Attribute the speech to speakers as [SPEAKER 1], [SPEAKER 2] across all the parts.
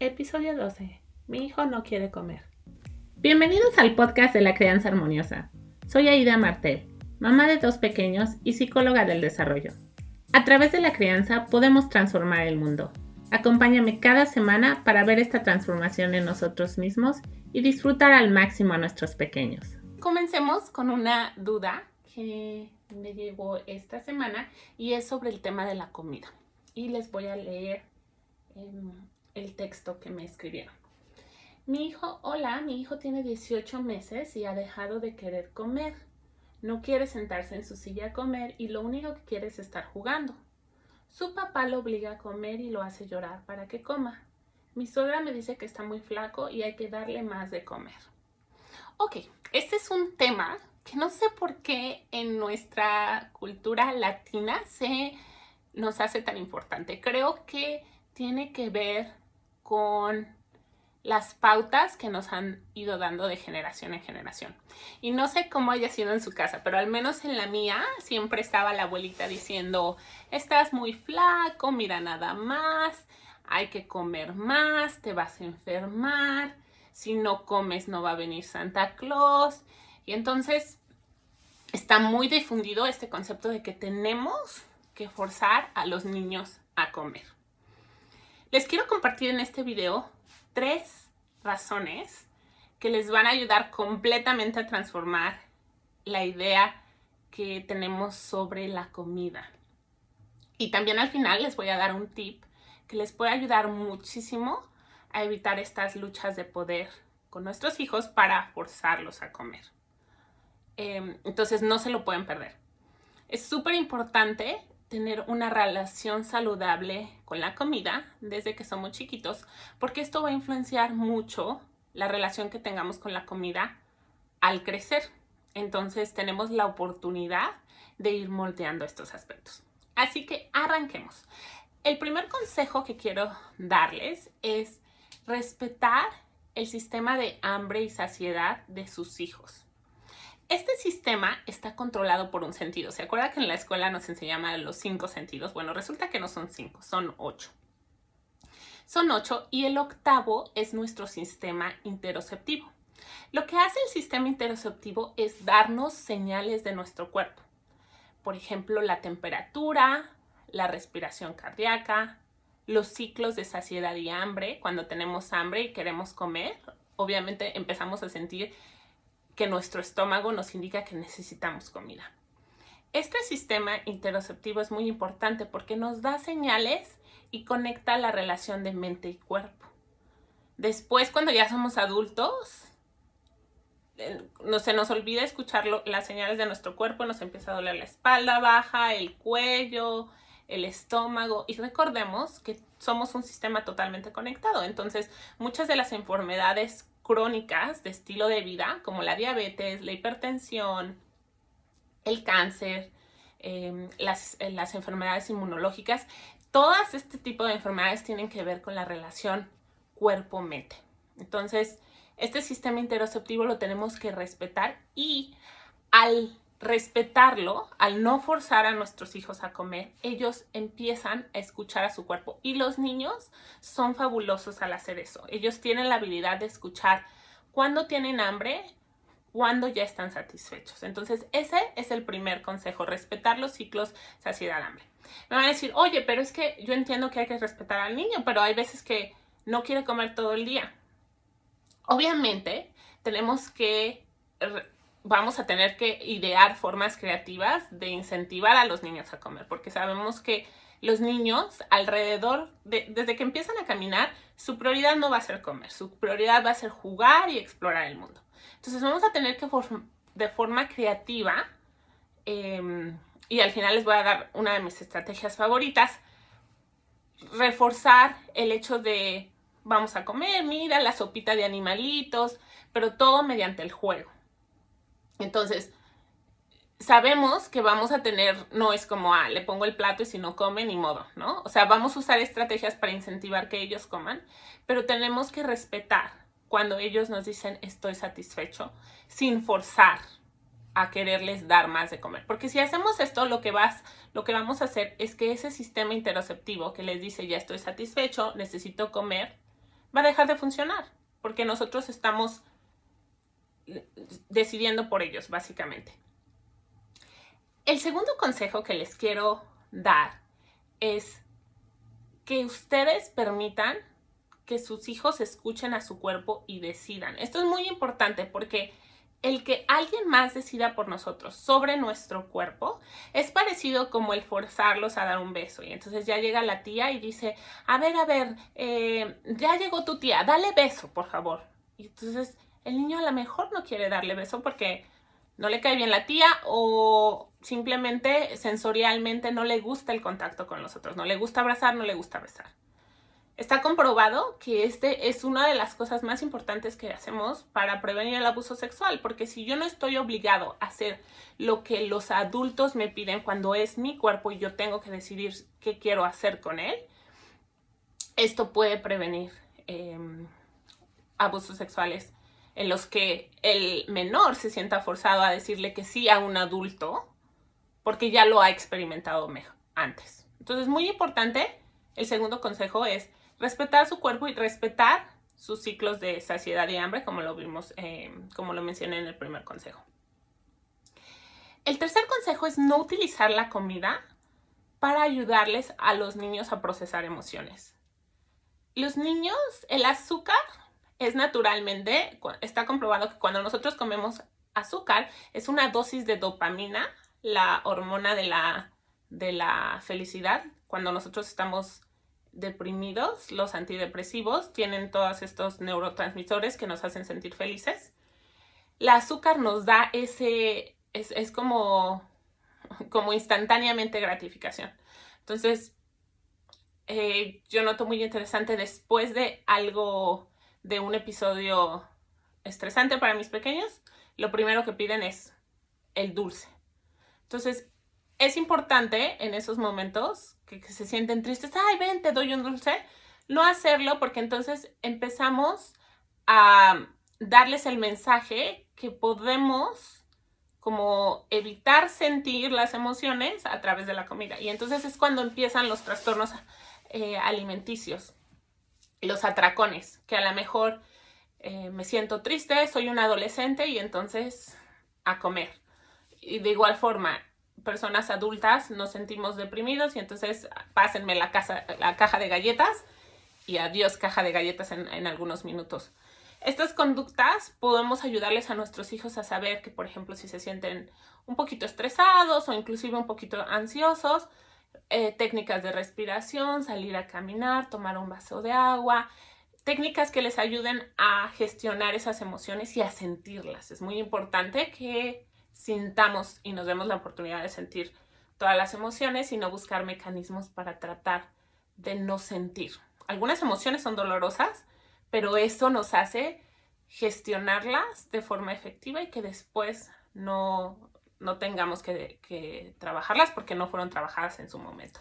[SPEAKER 1] Episodio 12. Mi hijo no quiere comer. Bienvenidos al podcast de la crianza armoniosa. Soy Aida Martel, mamá de dos pequeños y psicóloga del desarrollo. A través de la crianza podemos transformar el mundo. Acompáñame cada semana para ver esta transformación en nosotros mismos y disfrutar al máximo a nuestros pequeños. Comencemos con una duda que me llegó esta semana y es sobre el tema de la comida. Y les voy a leer em, el texto que me escribieron. Mi hijo, hola, mi hijo tiene 18 meses y ha dejado de querer comer. No quiere sentarse en su silla a comer y lo único que quiere es estar jugando. Su papá lo obliga a comer y lo hace llorar para que coma. Mi suegra me dice que está muy flaco y hay que darle más de comer. Ok, este es un tema que no sé por qué en nuestra cultura latina se nos hace tan importante. Creo que tiene que ver con las pautas que nos han ido dando de generación en generación. Y no sé cómo haya sido en su casa, pero al menos en la mía siempre estaba la abuelita diciendo, estás muy flaco, mira nada más, hay que comer más, te vas a enfermar, si no comes no va a venir Santa Claus. Y entonces está muy difundido este concepto de que tenemos que forzar a los niños a comer. Les quiero compartir en este video tres razones que les van a ayudar completamente a transformar la idea que tenemos sobre la comida. Y también al final les voy a dar un tip que les puede ayudar muchísimo a evitar estas luchas de poder con nuestros hijos para forzarlos a comer. Em, entonces no se lo pueden perder. Es súper importante tener una relación saludable con la comida desde que somos chiquitos, porque esto va a influenciar mucho la relación que tengamos con la comida al crecer. Entonces tenemos la oportunidad de ir moldeando estos aspectos. Así que arranquemos. El primer consejo que quiero darles es respetar el sistema de hambre y saciedad de sus hijos. Este sistema está controlado por un sentido. ¿Se acuerda que en la escuela nos enseñaban los cinco sentidos? Bueno, resulta que no son cinco, son ocho. Son ocho y el octavo es nuestro sistema interoceptivo. Lo que hace el sistema interoceptivo es darnos señales de nuestro cuerpo. Por ejemplo, la temperatura, la respiración cardíaca, los ciclos de saciedad y hambre. Cuando tenemos hambre y queremos comer, obviamente empezamos a sentir que nuestro estómago nos indica que necesitamos comida. Este sistema interoceptivo es muy importante porque nos da señales y conecta la relación de mente y cuerpo. Después, cuando ya somos adultos, eh, no se nos olvida escuchar las señales de nuestro cuerpo, nos empieza a doler la espalda baja, el cuello, el estómago y recordemos que somos un sistema totalmente conectado. Entonces, muchas de las enfermedades crónicas de estilo de vida, como la diabetes, la hipertensión, el cáncer, em, las, eh, las enfermedades inmunológicas, todas este tipo de enfermedades tienen que ver con la relación cuerpo-mente. Entonces, este sistema interoceptivo lo tenemos que respetar y al respetarlo, al no forzar a nuestros hijos a comer, ellos empiezan a escuchar a su cuerpo. Y los niños son fabulosos al hacer eso. Ellos tienen la habilidad de escuchar cuando tienen hambre, cuando ya están satisfechos. Entonces, ese es el primer consejo, respetar los ciclos saciedad-hambre. Me van a decir, oye, pero es que yo entiendo que hay que respetar al niño, pero hay veces que no quiere comer todo el día. Obviamente, tenemos que vamos a tener que idear formas creativas de incentivar a los niños a comer, porque sabemos que los niños alrededor, de, desde que empiezan a caminar, su prioridad no va a ser comer, su prioridad va a ser jugar y explorar el mundo. Entonces vamos a tener que de forma creativa, em, y al final les voy a dar una de mis estrategias favoritas, reforzar el hecho de vamos a comer, mira la sopita de animalitos, pero todo mediante el juego. Entonces, sabemos que vamos a tener, no es como, ah, le pongo el plato y si no come, ni modo, ¿no? O sea, vamos a usar estrategias para incentivar que ellos coman, pero tenemos que respetar cuando ellos nos dicen estoy satisfecho, sin forzar a quererles dar más de comer. Porque si hacemos esto, lo que, vas, lo que vamos a hacer es que ese sistema interoceptivo que les dice ya estoy satisfecho, necesito comer, va a dejar de funcionar, porque nosotros estamos decidiendo por ellos, básicamente. El segundo consejo que les quiero dar es que ustedes permitan que sus hijos escuchen a su cuerpo y decidan. Esto es muy importante porque el que alguien más decida por nosotros sobre nuestro cuerpo es parecido como el forzarlos a dar un beso. Y entonces ya llega la tía y dice, a ver, a ver, eh, ya llegó tu tía, dale beso, por favor. Y entonces el niño a lo mejor no quiere darle beso porque no le cae bien la tía o simplemente sensorialmente no le gusta el contacto con los otros, no le gusta abrazar, no le gusta besar. Está comprobado que este es una de las cosas más importantes que hacemos para prevenir el abuso sexual, porque si yo no estoy obligado a hacer lo que los adultos me piden cuando es mi cuerpo y yo tengo que decidir qué quiero hacer con él, esto puede prevenir em, abusos sexuales en los que el menor se sienta forzado a decirle que sí a un adulto porque ya lo ha experimentado antes. Entonces, muy importante, el segundo consejo es respetar su cuerpo y respetar sus ciclos de saciedad y hambre, como lo vimos, eh, como lo mencioné en el primer consejo. El tercer consejo es no utilizar la comida para ayudarles a los niños a procesar emociones. Los niños, el azúcar es naturalmente, está comprobado que cuando nosotros comemos azúcar es una dosis de dopamina, la hormona de la, de la felicidad. Cuando nosotros estamos deprimidos, los antidepresivos tienen todos estos neurotransmisores que nos hacen sentir felices. El azúcar nos da ese, es, es como, como instantáneamente gratificación. Entonces, eh, yo noto muy interesante después de algo de un episodio estresante para mis pequeños, lo primero que piden es el dulce. Entonces, es importante en esos momentos que, se sienten tristes, ay, ven, te doy un dulce, no hacerlo porque entonces empezamos a darles el mensaje que podemos como evitar sentir las emociones a través de la comida. Y entonces es cuando empiezan los trastornos eh, alimenticios los atracones, que a lo mejor eh, me siento triste, soy un adolescente y entonces a comer. Y de igual forma, personas adultas nos sentimos deprimidos y entonces pásenme la, casa, la caja de galletas y adiós caja de galletas en, en algunos minutos. Estas conductas podemos ayudarles a nuestros hijos a saber que, por ejemplo, si se sienten un poquito estresados o inclusive un poquito ansiosos, eh, técnicas de respiración, salir a caminar, tomar un vaso de agua, técnicas que les ayuden a gestionar esas emociones y a sentirlas. Es muy importante que sintamos y nos demos la oportunidad de sentir todas las emociones y no buscar mecanismos para tratar de no sentir. Algunas emociones son dolorosas, pero eso nos hace gestionarlas de forma efectiva y que después no, no tengamos que, trabajarlas porque no fueron trabajadas en su momento.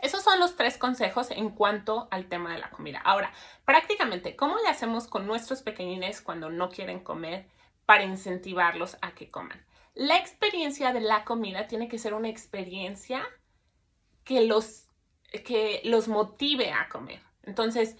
[SPEAKER 1] Esos son los tres consejos en cuanto al tema de la comida. Ahora, prácticamente, ¿cómo le hacemos con nuestros pequeñines cuando no quieren comer para incentivarlos a que coman? La experiencia de la comida tiene que ser una experiencia que los, que los motive a comer. Entonces,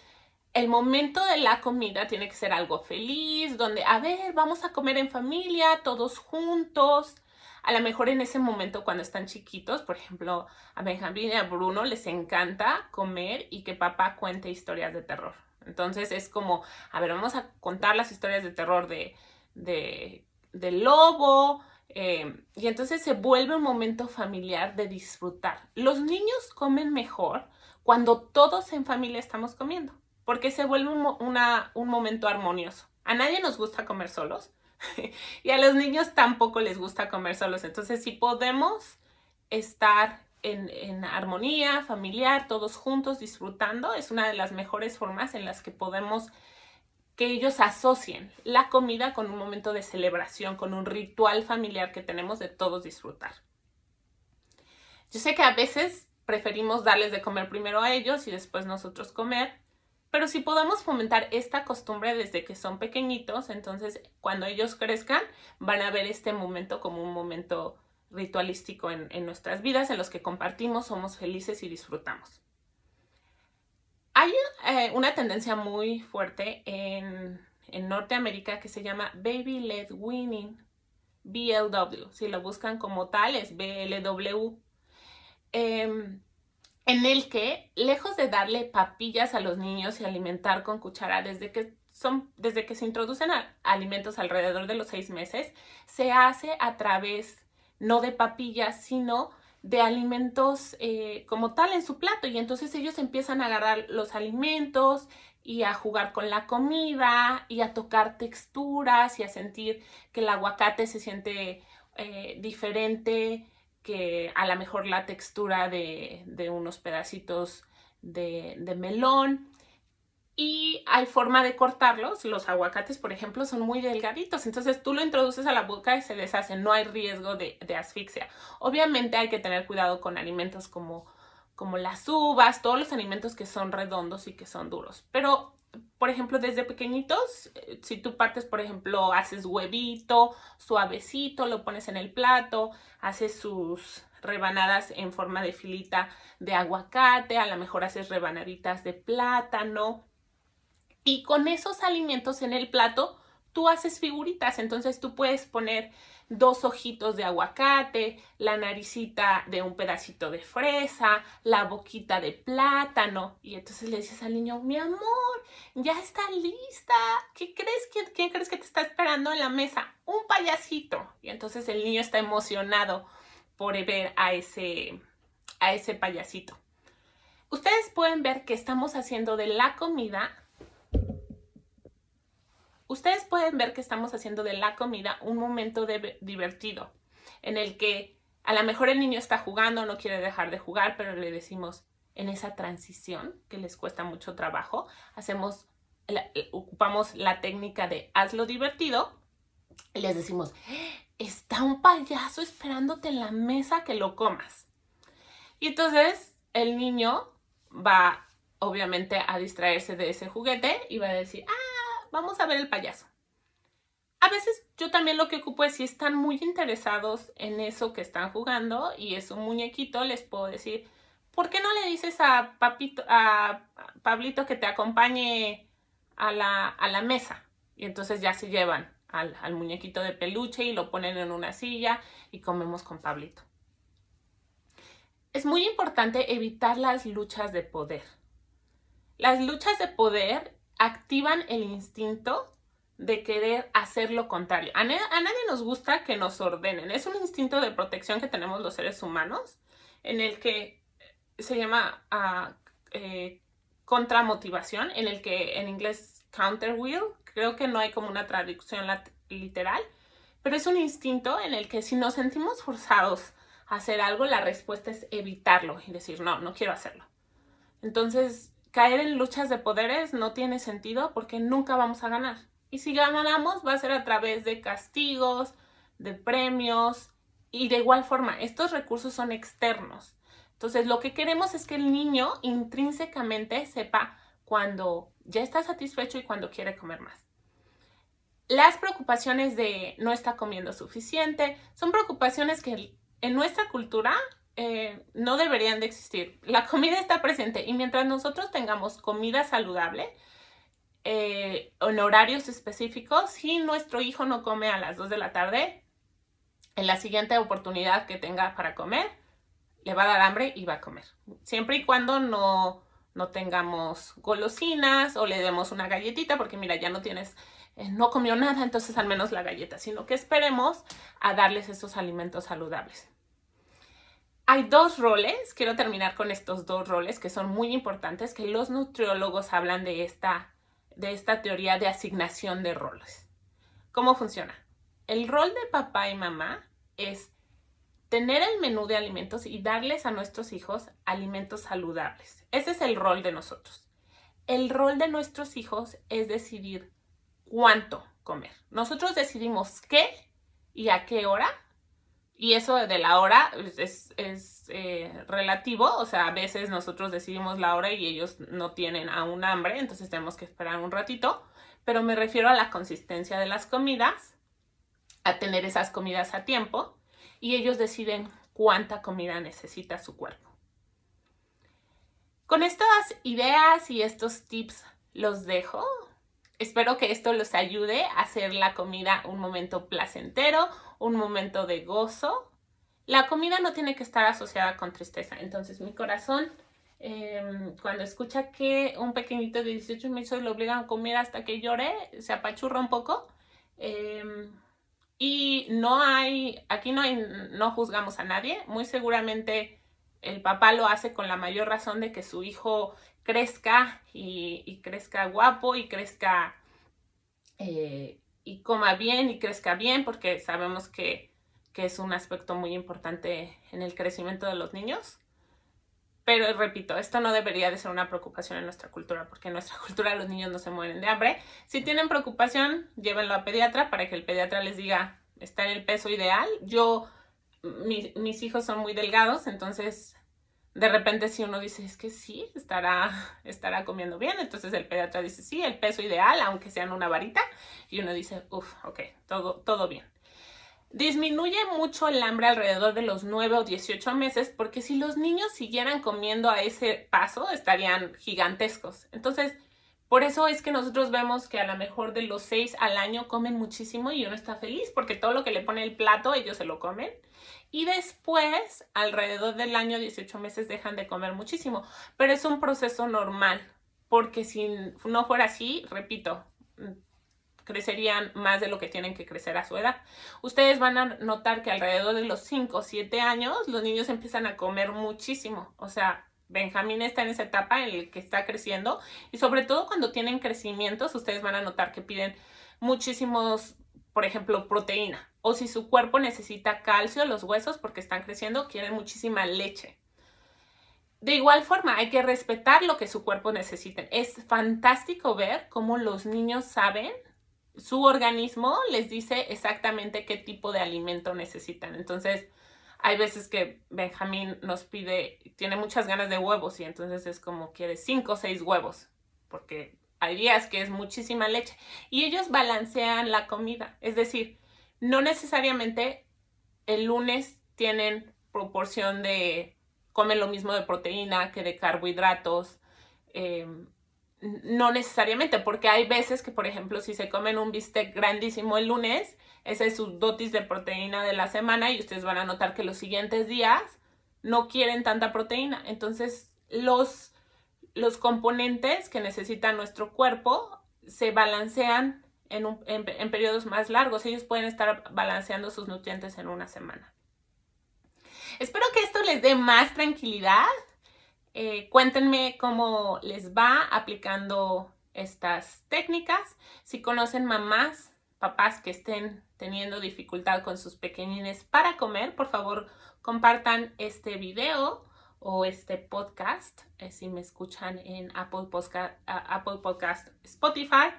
[SPEAKER 1] el momento de la comida tiene que ser algo feliz, donde, a ver, vamos a comer en familia, todos juntos. A lo mejor en ese momento cuando están chiquitos, por ejemplo, a Benjamín y a Bruno les encanta comer y que papá cuente historias de terror. Entonces es como, a ver, vamos a contar las historias de terror de, de, lobo. Eh, y entonces se vuelve un momento familiar de disfrutar. Los niños comen mejor cuando todos en familia estamos comiendo porque se vuelve un, momento armonioso. A nadie nos gusta comer solos y a los niños tampoco les gusta comer solos. Entonces, si podemos estar en, armonía familiar, todos juntos disfrutando, es una de las mejores formas en las que podemos que ellos asocien la comida con un momento de celebración, con un ritual familiar que tenemos de todos disfrutar. Yo sé que a veces preferimos darles de comer primero a ellos y después nosotros comer, pero si podemos fomentar esta costumbre desde que son pequeñitos, entonces cuando ellos crezcan van a ver este momento como un momento ritualístico en, nuestras vidas, en los que compartimos, somos felices y disfrutamos. Hay eh, una tendencia muy fuerte en, en Norteamérica que se llama Baby Led Weaning, BLW. Si lo buscan como tal, es BLW. Em, en el que, lejos de darle papillas a los niños y alimentar con cuchara desde que son, desde que se introducen alimentos alrededor de los seis meses, se hace a través no de papillas, sino de alimentos eh, como tal en su plato. Y entonces ellos empiezan a agarrar los alimentos y a jugar con la comida y a tocar texturas y a sentir que el aguacate se siente eh, diferente que a lo mejor la textura de, unos pedacitos de, de, melón. Y hay forma de cortarlos. Los aguacates, por ejemplo, son muy delgaditos. Entonces tú lo introduces a la boca y se deshace. No hay riesgo de, asfixia. Obviamente hay que tener cuidado con alimentos como, como las uvas, todos los alimentos que son redondos y que son duros. Pero por ejemplo, desde pequeñitos, eh, si tú partes, por ejemplo, haces huevito, suavecito, lo pones en el plato, haces sus rebanadas en forma de filita de aguacate, a lo mejor haces rebanaditas de plátano. Y con esos alimentos en el plato, tú haces figuritas. Entonces tú puedes poner dos ojitos de aguacate, la naricita de un pedacito de fresa, la boquita de plátano. Y entonces le dices al niño, mi amor, ya está lista. ¿Qué crees? ¿Quién, ¿Quién crees que te está esperando en la mesa? Un payasito. Y entonces el niño está emocionado por ver a ese, a ese payasito. Ustedes pueden ver que estamos haciendo de la comida ustedes pueden ver que estamos haciendo de la comida un momento divertido en el que a lo mejor el niño está jugando, no quiere dejar de jugar, pero le decimos en esa transición que les cuesta mucho trabajo, hacemos, ocupamos la técnica de hazlo divertido y les decimos, está un payaso esperándote en la mesa que lo comas. Y entonces el niño va obviamente a distraerse de ese juguete y va a decir, ah, vamos a ver el payaso. A veces yo también lo que ocupo es si están muy interesados en eso que están jugando y es un muñequito, les puedo decir, ¿por qué no le dices a, Papito, a Pablito que te acompañe a la, a la mesa? Y entonces ya se llevan al, al muñequito de peluche y lo ponen en una silla y comemos con Pablito. Es muy importante evitar las luchas de poder. Las luchas de poder activan el instinto de querer hacer lo contrario. A, nadie nos gusta que nos ordenen. Es un instinto de protección que tenemos los seres humanos en el que se llama uh, eh, contramotivación, en el que en inglés counter will, creo que no hay como una traducción literal, pero es un instinto en el que si nos sentimos forzados a hacer algo, la respuesta es evitarlo y decir, no, no quiero hacerlo. Entonces, caer en luchas de poderes no tiene sentido porque nunca vamos a ganar. Y si ganamos va a ser a través de castigos, de premios y de igual forma, estos recursos son externos. Entonces, lo que queremos es que el niño intrínsecamente sepa cuando ya está satisfecho y cuando quiere comer más. Las preocupaciones de no está comiendo suficiente son preocupaciones que en nuestra cultura eh, no deberían de existir. La comida está presente y mientras nosotros tengamos comida saludable eh, en horarios específicos, si nuestro hijo no come a las 2 de la tarde, en la siguiente oportunidad que tenga para comer, le va a dar hambre y va a comer. Siempre y cuando no, no tengamos golosinas o le demos una galletita, porque mira, ya no tienes, eh, no comió nada, entonces al menos la galleta, sino que esperemos a darles esos alimentos saludables hay dos roles, quiero terminar con estos dos roles que son muy importantes, que los nutriólogos hablan de esta, de esta teoría de asignación de roles. ¿Cómo funciona? El rol de papá y mamá es tener el menú de alimentos y darles a nuestros hijos alimentos saludables. Ese es el rol de nosotros. El rol de nuestros hijos es decidir cuánto comer. Nosotros decidimos qué y a qué hora y eso de la hora es, eh, relativo, o sea, a veces nosotros decidimos la hora y ellos no tienen aún hambre, entonces tenemos que esperar un ratito, pero me refiero a la consistencia de las comidas, a tener esas comidas a tiempo y ellos deciden cuánta comida necesita su cuerpo. Con estas ideas y estos tips los dejo. Espero que esto los ayude a hacer la comida un momento placentero, un momento de gozo. La comida no tiene que estar asociada con tristeza. Entonces mi corazón, em, cuando escucha que un pequeñito de 18 meses lo obligan a comer hasta que llore, se apachurra un poco. Em, y no hay, aquí no, hay, no juzgamos a nadie. Muy seguramente el papá lo hace con la mayor razón de que su hijo crezca y, crezca guapo y crezca eh, y coma bien y crezca bien porque sabemos que, es un aspecto muy importante en el crecimiento de los niños. Pero repito, esto no debería de ser una preocupación en nuestra cultura, porque en nuestra cultura los niños no se mueren de hambre. Si tienen preocupación, llévenlo a pediatra para que el pediatra les diga, está en el peso ideal. Yo, mis hijos son muy delgados, entonces de repente si uno dice, es que sí, estará, estará comiendo bien, entonces el pediatra dice, sí, el peso ideal, aunque sean una varita, y uno dice, uff, ok, todo, todo bien. Disminuye mucho el hambre alrededor de los 9 o 18 meses porque si los niños siguieran comiendo a ese paso estarían gigantescos. Entonces, por eso es que nosotros vemos que a lo mejor de los 6 al año comen muchísimo y uno está feliz porque todo lo que le pone el plato ellos se lo comen. Y después, alrededor del año 18 meses, dejan de comer muchísimo. Pero es un proceso normal, porque si no fuera así, repito, crecerían más de lo que tienen que crecer a su edad. Ustedes van a notar que alrededor de los 5 o 7 años los niños empiezan a comer muchísimo. O sea, Benjamín está en esa etapa en la que está creciendo y sobre todo cuando tienen crecimientos, ustedes van a notar que piden muchísimos, por ejemplo, proteína o si su cuerpo necesita calcio, los huesos porque están creciendo, quieren muchísima leche. De igual forma, hay que respetar lo que su cuerpo necesita. Es fantástico ver cómo los niños saben, su organismo les dice exactamente qué tipo de alimento necesitan. Entonces, hay veces que Benjamín nos pide, tiene muchas ganas de huevos y entonces es como quiere cinco o seis huevos, porque hay días que es muchísima leche. Y ellos balancean la comida, es decir, no necesariamente el lunes tienen proporción de, comen lo mismo de proteína que de carbohidratos. Em, no necesariamente, porque hay veces que, por ejemplo, si se comen un bistec grandísimo el lunes, ese es su dosis de proteína de la semana y ustedes van a notar que los siguientes días no quieren tanta proteína. Entonces, los, los componentes que necesita nuestro cuerpo se balancean en, periodos más largos. Ellos pueden estar balanceando sus nutrientes en una semana. Espero que esto les dé más tranquilidad. Eh, cuéntenme cómo les va aplicando estas técnicas. Si conocen mamás, papás que estén teniendo dificultad con sus pequeñines para comer, por favor compartan este video o este podcast eh, si me escuchan en Apple Podcast, Apple Podcast Spotify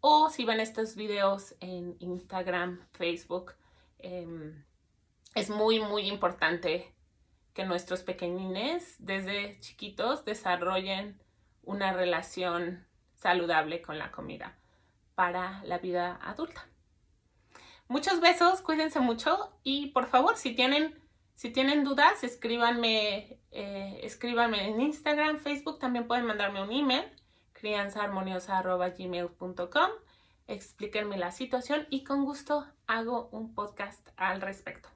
[SPEAKER 1] o si ven estos videos en Instagram, Facebook. Em, es muy, muy importante que nuestros pequeñines desde chiquitos desarrollen una relación saludable con la comida para la vida adulta. Muchos besos, cuídense mucho y por favor, si tienen, si tienen dudas, escríbanme, eh, escríbanme en Instagram, Facebook, también pueden mandarme un email crianzaharmoniosa.gmail.com explíquenme la situación y con gusto hago un podcast al respecto.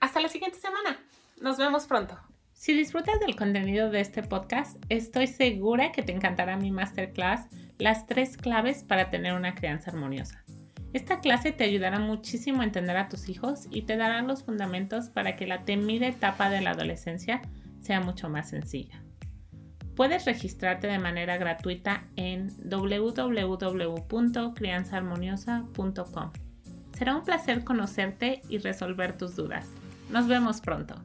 [SPEAKER 1] hasta la siguiente semana. Nos vemos pronto. Si disfrutas del contenido de este podcast, estoy segura que te encantará mi masterclass Las tres claves para tener una crianza armoniosa. Esta clase te ayudará muchísimo a entender a tus hijos y te dará los fundamentos para que la temida etapa de la adolescencia sea mucho más sencilla. Puedes registrarte de manera gratuita en www.crianzaharmoniosa.com. Será un placer conocerte y resolver tus dudas. Nos vemos pronto.